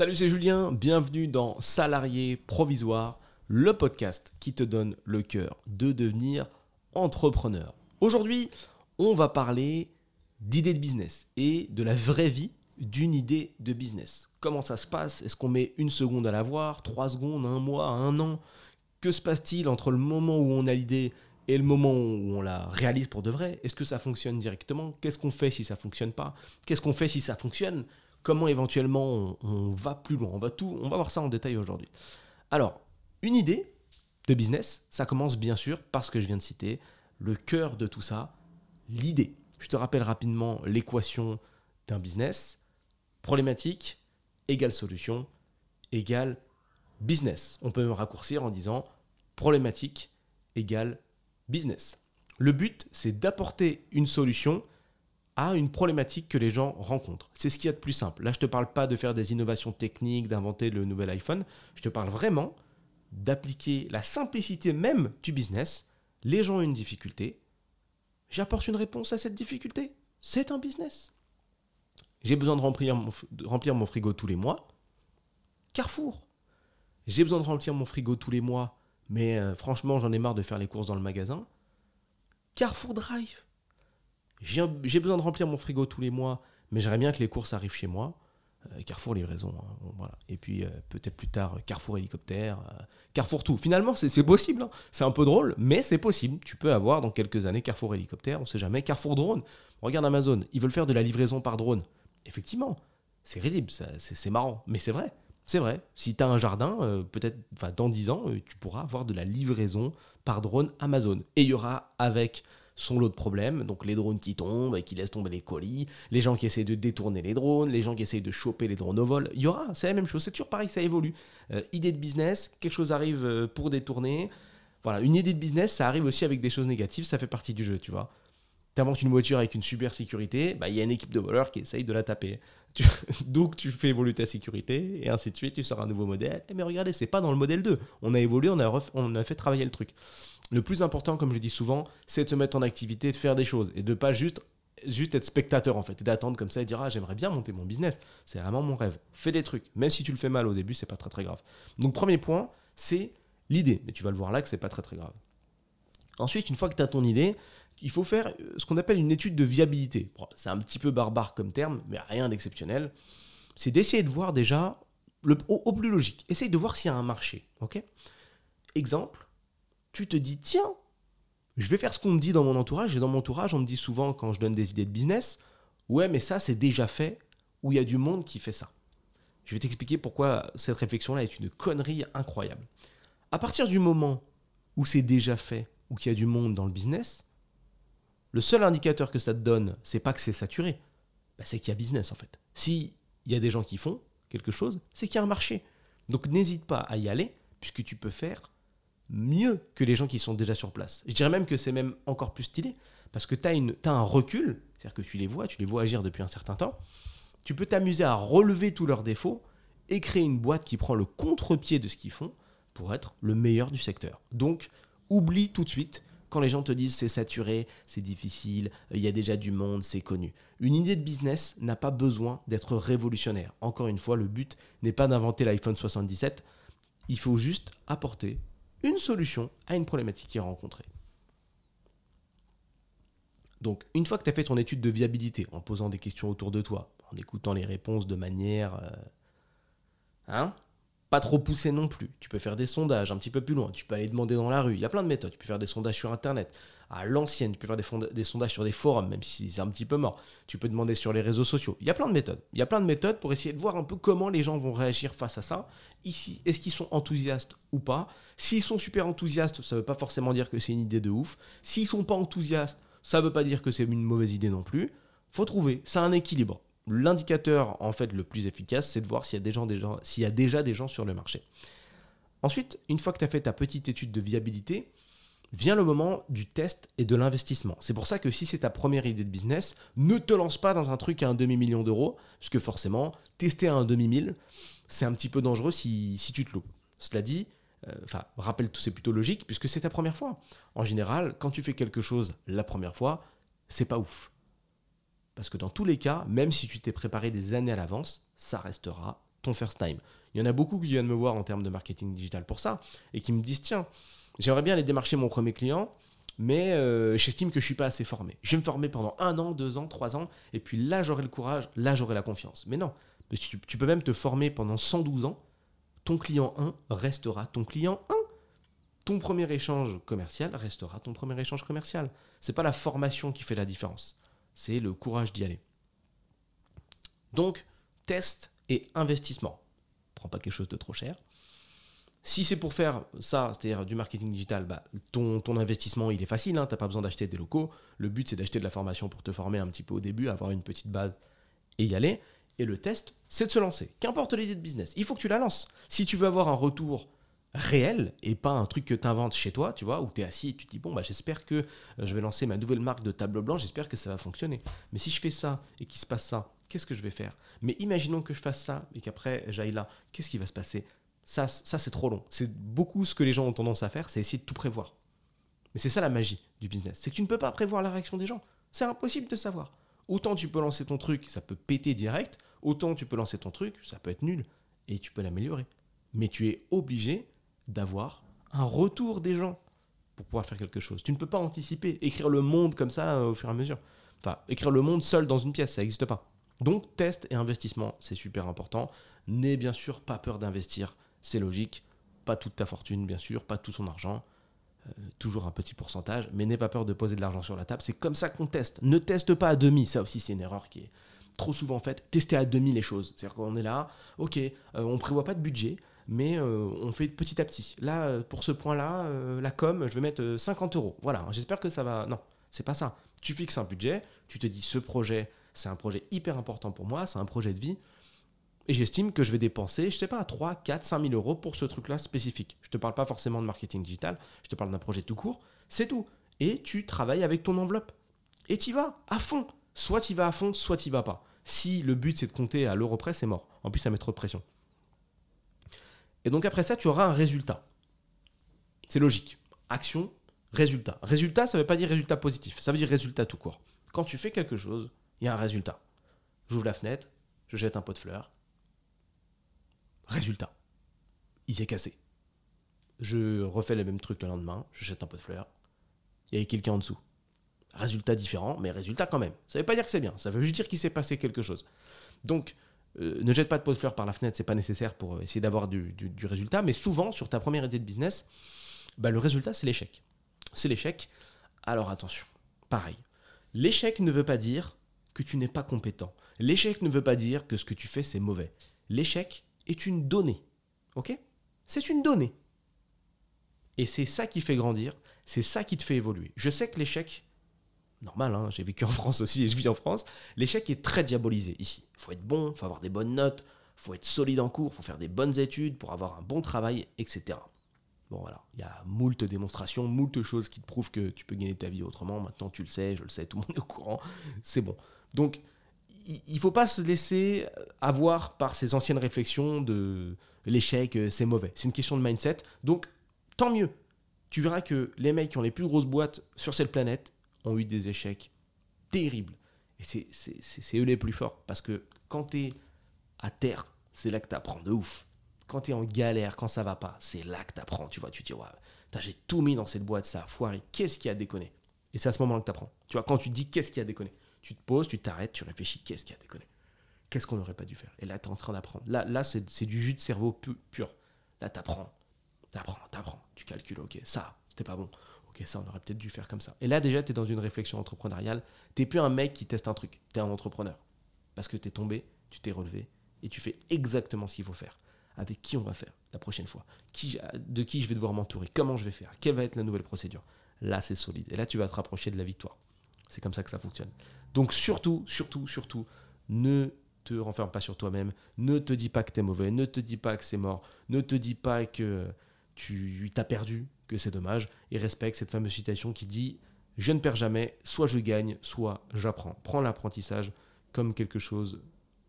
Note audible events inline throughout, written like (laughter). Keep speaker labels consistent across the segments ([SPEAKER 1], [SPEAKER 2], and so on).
[SPEAKER 1] Salut, c'est Julien, bienvenue dans Salarié Provisoire, le podcast qui te donne le cœur de devenir entrepreneur. Aujourd'hui, on va parler d'idées de business et de la vraie vie d'une idée de business. Comment ça se passe? Est-ce qu'on met une seconde à la voir, trois secondes, un mois, un an? Que se passe-t-il entre le moment où on a l'idée et le moment où on la réalise pour de vrai? Est-ce que ça fonctionne directement? Qu'est-ce qu'on fait si ça fonctionne pas? Qu'est-ce qu'on fait si ça fonctionne comment éventuellement on, va plus loin. On va, tout, on va voir ça en détail aujourd'hui. Alors, une idée de business, ça commence bien sûr par ce que je viens de citer, le cœur de tout ça, l'idée. Je te rappelle rapidement l'équation d'un business. Problématique égale solution égale business. On peut même raccourcir en disant problématique égale business. Le but, c'est d'apporter une solution à une problématique que les gens rencontrent. C'est ce qu'il y a de plus simple. Là, je ne te parle pas de faire des innovations techniques, d'inventer le nouvel iPhone. Je te parle vraiment d'appliquer la simplicité même du business. Les gens ont une difficulté. J'apporte une réponse à cette difficulté. C'est un business. J'ai besoin de remplir, mon, frigo tous les mois. Carrefour. J'ai besoin de remplir mon frigo tous les mois, mais euh, franchement, j'en ai marre de faire les courses dans le magasin. Carrefour Drive j'ai besoin de remplir mon frigo tous les mois, mais j'aimerais bien que les courses arrivent chez moi. Euh, Carrefour livraison, hein, voilà. Et puis euh, peut-être plus tard Carrefour hélicoptère, euh, Carrefour tout. Finalement, c'est possible. Hein. C'est un peu drôle, mais c'est possible. Tu peux avoir dans quelques années Carrefour hélicoptère, on sait jamais. Carrefour drone. Regarde Amazon, ils veulent faire de la livraison par drone. Effectivement, c'est risible, c'est marrant, mais c'est vrai. C'est vrai. Si tu as un jardin, peut-être dans 10 ans, tu pourras avoir de la livraison par drone Amazon. Et il y aura avec son lot de problèmes. Donc les drones qui tombent et qui laissent tomber les colis, les gens qui essaient de détourner les drones, les gens qui essayent de choper les drones au vol. Il y aura, c'est la même chose. C'est toujours pareil, ça évolue. Euh, idée de business, quelque chose arrive euh, pour détourner. Voilà, une idée de business, ça arrive aussi avec des choses négatives, ça fait partie du jeu, tu vois. Tu inventes une voiture avec une super sécurité, bah, il y a une équipe de voleurs qui essaye de la taper. (laughs) Donc tu fais évoluer ta sécurité et ainsi de suite, tu sors un nouveau modèle. Eh, mais regardez, c'est pas dans le modèle 2. On a évolué, on a, on a fait travailler le truc. Le plus important, comme je dis souvent, c'est de se mettre en activité, de faire des choses et de pas juste juste être spectateur en fait et d'attendre comme ça et dire ah j'aimerais bien monter mon business c'est vraiment mon rêve fais des trucs même si tu le fais mal au début c'est pas très très grave donc premier point c'est l'idée mais tu vas le voir là que c'est pas très très grave ensuite une fois que tu as ton idée il faut faire ce qu'on appelle une étude de viabilité c'est un petit peu barbare comme terme mais rien d'exceptionnel c'est d'essayer de voir déjà le, au, plus logique essaye de voir s'il y a un marché ok? Exemple tu te dis, tiens, je vais faire ce qu'on me dit dans mon entourage. Et dans mon entourage, on me dit souvent, quand je donne des idées de business, ouais, mais ça, c'est déjà fait, ou il y a du monde qui fait ça. Je vais t'expliquer pourquoi cette réflexion-là est une connerie incroyable. À partir du moment où c'est déjà fait, ou qu'il y a du monde dans le business, le seul indicateur que ça te donne, c'est pas que c'est saturé, bah, c'est qu'il y a business en fait. S'il y a des gens qui font quelque chose, c'est qu'il y a un marché. Donc n'hésite pas à y aller, puisque tu peux faire mieux que les gens qui sont déjà sur place. Je dirais même que c'est même encore plus stylé, parce que tu as, un recul, c'est-à-dire que tu les vois, tu les vois agir depuis un certain temps, tu peux t'amuser à relever tous leurs défauts et créer une boîte qui prend le contre-pied de ce qu'ils font pour être le meilleur du secteur. Donc, oublie tout de suite quand les gens te disent c'est saturé, c'est difficile, il y a déjà du monde, c'est connu. Une idée de business n'a pas besoin d'être révolutionnaire. Encore une fois, le but n'est pas d'inventer l'iPhone 77, il faut juste apporter une solution à une problématique qui est rencontrée. Donc, une fois que tu as fait ton étude de viabilité, en posant des questions autour de toi, en écoutant les réponses de manière. Euh, hein pas trop poussé non plus. Tu peux faire des sondages un petit peu plus loin. Tu peux aller demander dans la rue. Il y a plein de méthodes. Tu peux faire des sondages sur Internet. À l'ancienne, tu peux faire des, sondages sur des forums, même si c'est un petit peu mort. Tu peux demander sur les réseaux sociaux. Il y a plein de méthodes. Il y a plein de méthodes pour essayer de voir un peu comment les gens vont réagir face à ça. Ici, est-ce qu'ils sont enthousiastes ou pas? S'ils sont super enthousiastes, ça ne veut pas forcément dire que c'est une idée de ouf. S'ils sont pas enthousiastes, ça ne veut pas dire que c'est une mauvaise idée non plus. Faut trouver. C'est un équilibre l'indicateur en fait le plus efficace, c'est de voir s'il y, a déjà des gens sur le marché. Ensuite, une fois que tu as fait ta petite étude de viabilité, vient le moment du test et de l'investissement. C'est pour ça que si c'est ta première idée de business, ne te lance pas dans un truc à un demi-million d'euros, parce que forcément, tester à un demi-mille, c'est un petit peu dangereux si, tu te loupes. Cela dit, euh, enfin, rappelle tout, c'est plutôt logique, puisque c'est ta première fois. En général, quand tu fais quelque chose la première fois, c'est pas ouf. Parce que dans tous les cas, même si tu t'es préparé des années à l'avance, ça restera ton first time. Il y en a beaucoup qui viennent me voir en termes de marketing digital pour ça et qui me disent tiens, j'aimerais bien aller démarcher mon premier client, mais euh, j'estime que je suis pas assez formé. Je vais me former pendant un an, deux ans, trois ans, et puis là j'aurai le courage, là j'aurai la confiance. Mais non, tu, tu peux même te former pendant 112 ans. Ton client 1 restera ton client 1 ton premier échange commercial restera ton premier échange commercial. C'est pas la formation qui fait la différence, c'est le courage d'y aller. Donc, test et investissement. Prends pas quelque chose de trop cher. Si c'est pour faire ça, c'est-à-dire du marketing digital, bah, ton, ton, investissement il est facile, hein, tu n'as pas besoin d'acheter des locaux. Le but c'est d'acheter de la formation pour te former un petit peu au début, avoir une petite base et y aller. Et le test, c'est de se lancer. Qu'importe l'idée de business, il faut que tu la lances. Si tu veux avoir un retour réel et pas un truc que tu inventes chez toi, tu vois, où tu es assis et tu te dis, bon, bah, j'espère que euh, je vais lancer ma nouvelle marque de table blanche, j'espère que ça va fonctionner. Mais si je fais ça et qu'il se passe ça, qu'est-ce que je vais faire? Mais imaginons que je fasse ça et qu'après j'aille là, qu'est-ce qui va se passer? Ça, ça c'est trop long. C'est beaucoup ce que les gens ont tendance à faire, c'est essayer de tout prévoir. Mais c'est ça la magie du business, c'est que tu ne peux pas prévoir la réaction des gens. C'est impossible de savoir. Autant tu peux lancer ton truc, ça peut péter direct, autant tu peux lancer ton truc, ça peut être nul, et tu peux l'améliorer. Mais tu es obligé d'avoir un retour des gens pour pouvoir faire quelque chose. Tu ne peux pas anticiper, écrire le monde comme ça euh, au fur et à mesure. Enfin, écrire le monde seul dans une pièce, ça n'existe pas. Donc, test et investissement, c'est super important. N'aie bien sûr pas peur d'investir, c'est logique. Pas toute ta fortune, bien sûr, pas tout son argent. Euh, toujours un petit pourcentage, mais n'aie pas peur de poser de l'argent sur la table. C'est comme ça qu'on teste. Ne teste pas à demi. Ça aussi, c'est une erreur qui est trop souvent faite. Tester à demi les choses. C'est-à-dire qu'on est là, ok, euh, on prévoit pas de budget, mais euh, on fait petit à petit. Là, euh, pour ce point-là, euh, la com, je vais mettre 50 euros. Voilà, j'espère que ça va. Non, c'est pas ça. Tu fixes un budget, tu te dis ce projet, c'est un projet hyper important pour moi, c'est un projet de vie. Et j'estime que je vais dépenser, je sais pas, 3, 4, 5 000 euros pour ce truc-là spécifique. Je te parle pas forcément de marketing digital, je te parle d'un projet tout court, c'est tout. Et tu travailles avec ton enveloppe. Et tu vas à fond. Soit tu vas à fond, soit tu vas pas. Si le but c'est de compter à l'euro près, c'est mort. En plus, ça met trop de pression. Et donc après ça, tu auras un résultat. C'est logique. Action, résultat. Résultat, ça ne veut pas dire résultat positif, ça veut dire résultat tout court. Quand tu fais quelque chose, il y a un résultat. J'ouvre la fenêtre, je jette un pot de fleurs. Résultat. Il est cassé. Je refais le même truc le lendemain, je jette un pot de fleurs. Il y a quelqu'un en dessous. Résultat différent, mais résultat quand même. Ça ne veut pas dire que c'est bien, ça veut juste dire qu'il s'est passé quelque chose. Donc, euh, ne jette pas de pose fleurs par la fenêtre, c'est pas nécessaire pour essayer d'avoir du, résultat, mais souvent sur ta première idée de business, bah, le résultat c'est l'échec. C'est l'échec. Alors attention, pareil. L'échec ne veut pas dire que tu n'es pas compétent. L'échec ne veut pas dire que ce que tu fais c'est mauvais. L'échec est une donnée. Ok? C'est une donnée. Et c'est ça qui fait grandir, c'est ça qui te fait évoluer. Je sais que l'échec, normal, hein, j'ai vécu en France aussi et je vis en France, l'échec est très diabolisé ici. Il faut être bon, il faut avoir des bonnes notes, il faut être solide en cours, il faut faire des bonnes études pour avoir un bon travail, etc. Bon voilà, il y a moult démonstrations, moult choses qui te prouvent que tu peux gagner ta vie autrement. Maintenant tu le sais, je le sais, tout le monde est au courant, c'est bon. Donc il ne faut pas se laisser avoir par ces anciennes réflexions de l'échec, euh, c'est mauvais. C'est une question de mindset. Donc tant mieux. Tu verras que les mecs qui ont les plus grosses boîtes sur cette planète, ont eu des échecs terribles. Et c'est eux les plus forts. Parce que quand tu es à terre, c'est là que tu apprends de ouf. Quand tu es en galère, quand ça va pas, c'est là que tu apprends. Tu vois, tu te dis, j'ai tout mis dans cette boîte, ça foiré. Qu'est-ce qui a déconné? Et c'est à ce moment-là que tu apprends. Tu vois, quand tu dis qu'est-ce qui a déconné, tu te poses, tu t'arrêtes, tu réfléchis, qu'est-ce qui a déconné? Qu'est-ce qu'on n'aurait pas dû faire? Et là, tu es en train d'apprendre. Là, là c'est du jus de cerveau pur. Là, tu apprends. Tu apprends, tu apprends. Tu calcules, ok, ça, c'était pas bon ok, ça, on aurait peut-être dû faire comme ça. Et là, déjà, tu es dans une réflexion entrepreneuriale. Tu plus un mec qui teste un truc, tu es un entrepreneur. Parce que tu es tombé, tu t'es relevé, et tu fais exactement ce qu'il faut faire. Avec qui on va faire la prochaine fois? Qui, De qui je vais devoir m'entourer? Comment je vais faire? Quelle va être la nouvelle procédure? Là, c'est solide. Et là, tu vas te rapprocher de la victoire. C'est comme ça que ça fonctionne. Donc, surtout, surtout, surtout, ne te renferme pas sur toi-même. Ne te dis pas que tu es mauvais. Ne te dis pas que c'est mort. Ne te dis pas que tu t'as perdu que c'est dommage, et respecte cette fameuse citation qui dit Je ne perds jamais, soit je gagne, soit j'apprends. Prends l'apprentissage comme quelque chose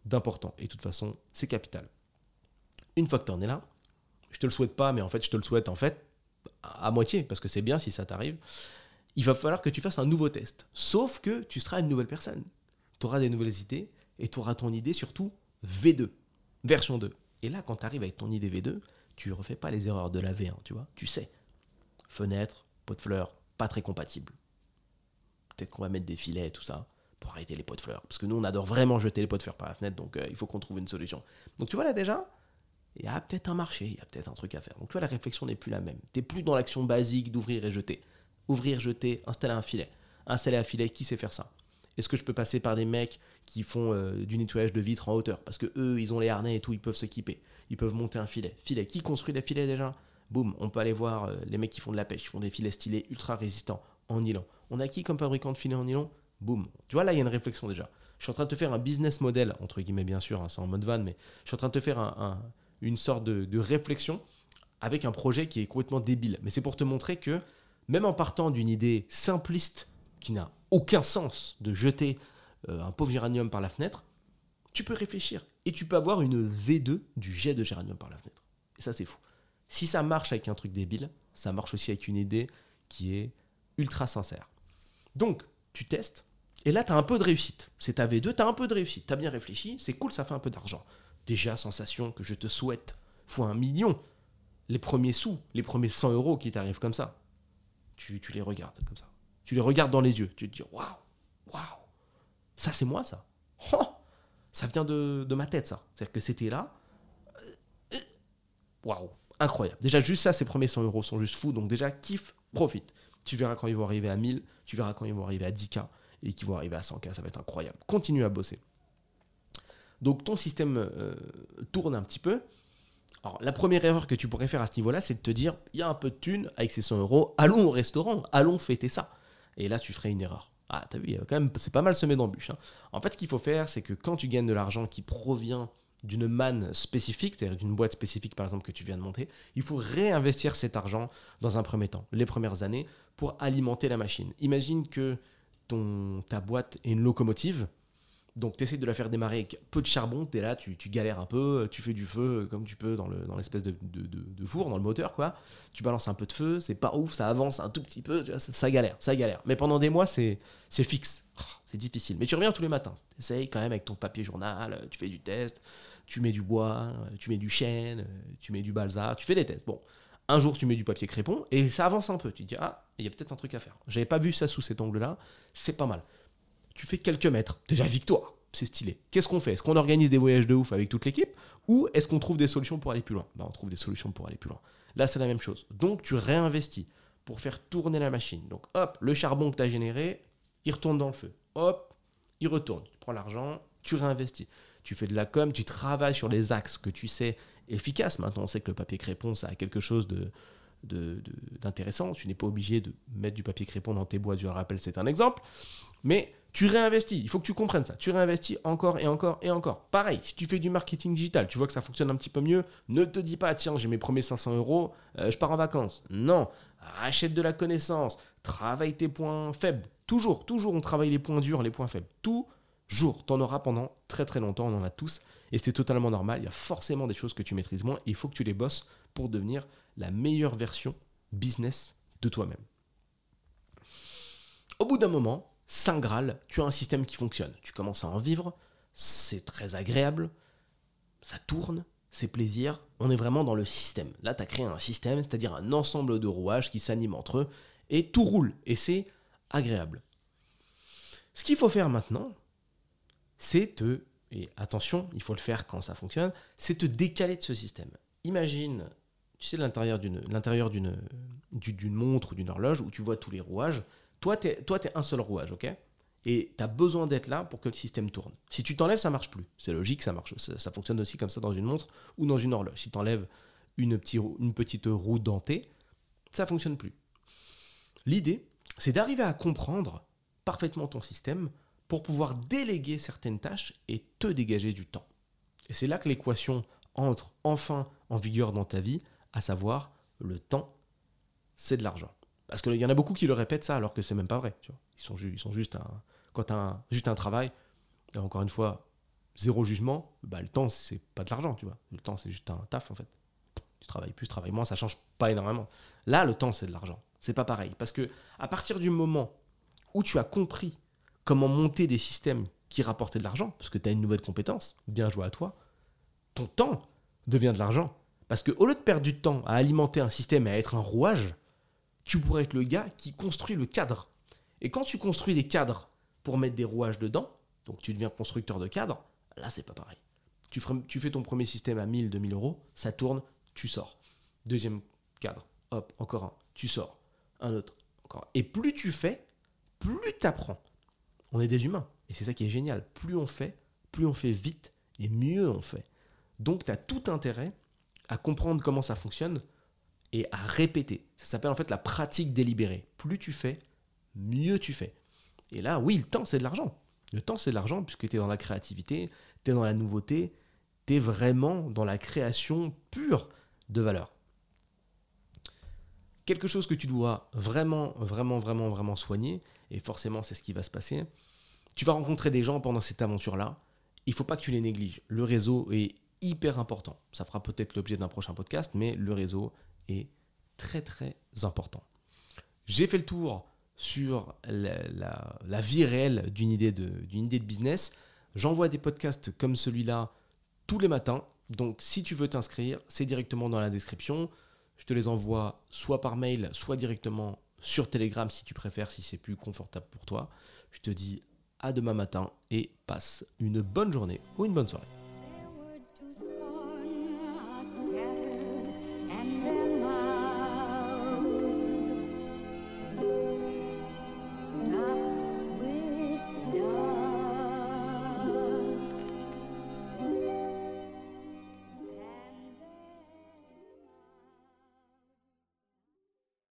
[SPEAKER 1] d'important, et de toute façon, c'est capital. Une fois que tu en es là, je te le souhaite pas, mais en fait, je te le souhaite en fait à moitié, parce que c'est bien si ça t'arrive, il va falloir que tu fasses un nouveau test. Sauf que tu seras une nouvelle personne. Tu auras des nouvelles idées, et tu auras ton idée surtout V2, version 2. Et là, quand tu arrives avec ton idée V2, tu refais pas les erreurs de la V1, tu vois. Tu sais. Fenêtre, pot de fleurs, pas très compatible. Peut-être qu'on va mettre des filets et tout ça pour arrêter les pots de fleurs. Parce que nous, on adore vraiment jeter les pots de fleurs par la fenêtre, donc euh, il faut qu'on trouve une solution. Donc tu vois là déjà, il y a peut-être un marché, il y a peut-être un truc à faire. Donc tu vois, la réflexion n'est plus la même. Tu n'es plus dans l'action basique d'ouvrir et jeter. Ouvrir, jeter, installer un filet. Installer un filet, qui sait faire ça? Est-ce que je peux passer par des mecs qui font euh, du nettoyage de vitres en hauteur? Parce que eux, ils ont les harnais et tout, ils peuvent s'équiper. Ils peuvent monter un filet. Filet. Qui construit les filets déjà? Boum, on peut aller voir euh, les mecs qui font de la pêche, qui font des filets stylés ultra résistants en nylon. On a qui comme fabricant de filets en nylon? Boum. Tu vois, là, il y a une réflexion déjà. Je suis en train de te faire un business model, entre guillemets, bien sûr, hein, c'est en mode van, mais je suis en train de te faire une sorte de, réflexion avec un projet qui est complètement débile. Mais c'est pour te montrer que, même en partant d'une idée simpliste qui n'a aucun sens de jeter euh, un pauvre géranium par la fenêtre, tu peux réfléchir et tu peux avoir une V2 du jet de géranium par la fenêtre. Et ça, c'est fou. Si ça marche avec un truc débile, ça marche aussi avec une idée qui est ultra sincère. Donc, tu testes, et là, tu as un peu de réussite. C'est ta V2, tu as un peu de réussite. Tu as bien réfléchi, c'est cool, ça fait un peu d'argent. Déjà, sensation que je te souhaite, fois un million. Les premiers sous, les premiers 100 euros qui t'arrivent comme ça, tu, les regardes comme ça. Tu les regardes dans les yeux. Tu te dis, waouh, waouh, ça c'est moi ça. Oh, ça vient de, ma tête ça. C'est-à-dire que c'était là. Waouh, incroyable. Déjà, juste ça, ces premiers 100 euros sont juste fous. Donc, déjà, kiffe, profite. Tu verras quand ils vont arriver à 1000, tu verras quand ils vont arriver à 10K et qui vont arriver à 100K, ça va être incroyable. Continue à bosser. Donc ton système euh, tourne un petit peu. Alors la première erreur que tu pourrais faire à ce niveau-là, c'est de te dire, il y a un peu de thunes avec ces 100 euros, allons au restaurant, allons fêter ça. Et là, tu ferais une erreur. Ah, t'as vu, quand même, c'est pas mal semé d'embûches. Hein. En fait, ce qu'il faut faire, c'est que quand tu gagnes de l'argent qui provient d'une manne spécifique, c'est-à-dire d'une boîte spécifique par exemple que tu viens de monter, il faut réinvestir cet argent dans un premier temps, les premières années, pour alimenter la machine. Imagine que ta boîte est une locomotive. Donc tu essaies de la faire démarrer avec peu de charbon, tu es là, tu, galères un peu, tu fais du feu comme tu peux dans l'espèce de, four, dans le moteur, quoi. Tu balances un peu de feu, c'est pas ouf, ça avance un tout petit peu, ça, galère, ça galère. Mais pendant des mois, c'est fixe, oh, c'est difficile. Mais tu reviens tous les matins, tu essayes quand même avec ton papier journal, tu fais du test, tu mets du bois, tu mets du chêne, tu mets du balsa, tu fais des tests. Bon, un jour, tu mets du papier crépon et ça avance un peu. Tu te dis, ah, il y a peut-être un truc à faire. J'avais pas vu ça sous cet angle-là. C'est pas mal. Tu fais quelques mètres. Déjà, victoire. C'est stylé. Qu'est-ce qu'on fait? Est-ce qu'on organise des voyages de ouf avec toute l'équipe Ou est-ce qu'on trouve des solutions pour aller plus loin? Bah, On trouve des solutions pour aller plus loin. Là, c'est la même chose. Donc, tu réinvestis pour faire tourner la machine. Donc, hop, le charbon que tu as généré, il retourne dans le feu. Hop, il retourne. Tu prends l'argent, tu réinvestis. Tu fais de la com, tu travailles sur les axes que tu sais efficaces. Maintenant, on sait que le papier crépon, ça a quelque chose d'intéressant. Tu n'es pas obligé de mettre du papier crépon dans tes boîtes, je le rappelle, c'est un exemple. Mais tu réinvestis, il faut que tu comprennes ça. Tu réinvestis encore et encore et encore. Pareil, si tu fais du marketing digital, tu vois que ça fonctionne un petit peu mieux, ne te dis pas, tiens, j'ai mes premiers 500 euros, euh, je pars en vacances. Non, rachète de la connaissance, travaille tes points faibles. Toujours, toujours, on travaille les points durs, les points faibles. Toujours, tu en auras pendant très très longtemps, on en a tous. Et c'est totalement normal, il y a forcément des choses que tu maîtrises moins, il faut que tu les bosses pour devenir la meilleure version business de toi-même. Au bout d'un moment, Saint Graal, tu as un système qui fonctionne. Tu commences à en vivre, c'est très agréable, ça tourne, c'est plaisir, on est vraiment dans le système. Là, tu as créé un système, c'est-à-dire un ensemble de rouages qui s'animent entre eux, et tout roule, et c'est agréable. Ce qu'il faut faire maintenant, c'est te, et attention, il faut le faire quand ça fonctionne, c'est te décaler de ce système. Imagine tu sais, l'intérieur d'une, l'intérieur d'une, d'une montre ou d'une horloge où tu vois tous les rouages. Toi, tu es, un seul rouage, ok? Et tu as besoin d'être là pour que le système tourne. Si tu t'enlèves, ça marche plus. C'est logique, ça marche. Ça, fonctionne aussi comme ça dans une montre ou dans une horloge. Si tu une, petite, une petite roue dentée, ça fonctionne plus. L'idée, c'est d'arriver à comprendre parfaitement ton système pour pouvoir déléguer certaines tâches et te dégager du temps. Et c'est là que l'équation entre enfin en vigueur dans ta vie à savoir le temps, c'est de l'argent. Parce qu'il y en a beaucoup qui le répètent ça alors que c'est même pas vrai. Ils, sont, ils sont juste un, quand as juste un travail, encore une fois, zéro jugement, bah, le temps c'est pas de l'argent, tu vois. Le temps c'est juste un taf en fait. Tu travailles plus, tu travailles moins, ça change pas énormément. Là, le temps c'est de l'argent. C'est pas pareil. Parce que à partir du moment où tu as compris comment monter des systèmes qui rapportaient de l'argent, parce que tu as une nouvelle compétence, bien joué à toi, ton temps devient de l'argent. Parce que au lieu de perdre du temps à alimenter un système et à être un rouage, tu pourrais être le gars qui construit le cadre. Et quand tu construis des cadres pour mettre des rouages dedans, donc tu deviens constructeur de cadres, là c'est pas pareil. Tu, fais ton premier système à 1000, 2000 euros, ça tourne, tu sors. Deuxième cadre, hop, encore un, tu sors. Un autre, encore. Et plus tu fais, plus tu apprends. On est des humains. Et c'est ça qui est génial. Plus on fait, plus on fait vite et mieux on fait. Donc tu as tout intérêt à comprendre comment ça fonctionne et à répéter. Ça s'appelle en fait la pratique délibérée. Plus tu fais, mieux tu fais. Et là, oui, le temps, c'est de l'argent. Le temps, c'est de l'argent puisque tu es dans la créativité, tu es dans la nouveauté, tu es vraiment dans la création pure de valeur. Quelque chose que tu dois vraiment, vraiment, vraiment, vraiment soigner, et forcément c'est ce qui va se passer, tu vas rencontrer des gens pendant cette aventure-là, il faut pas que tu les négliges. Le réseau est hyper important. Ça fera peut-être l'objet d'un prochain podcast, mais le réseau est très très important. J'ai fait le tour sur la, vie réelle d'une idée de business. J'envoie des podcasts comme celui-là tous les matins. Donc si tu veux t'inscrire, c'est directement dans la description. Je te les envoie soit par mail, soit directement sur Telegram si tu préfères, si c'est plus confortable pour toi. Je te dis à demain matin et passe une bonne journée ou une bonne soirée.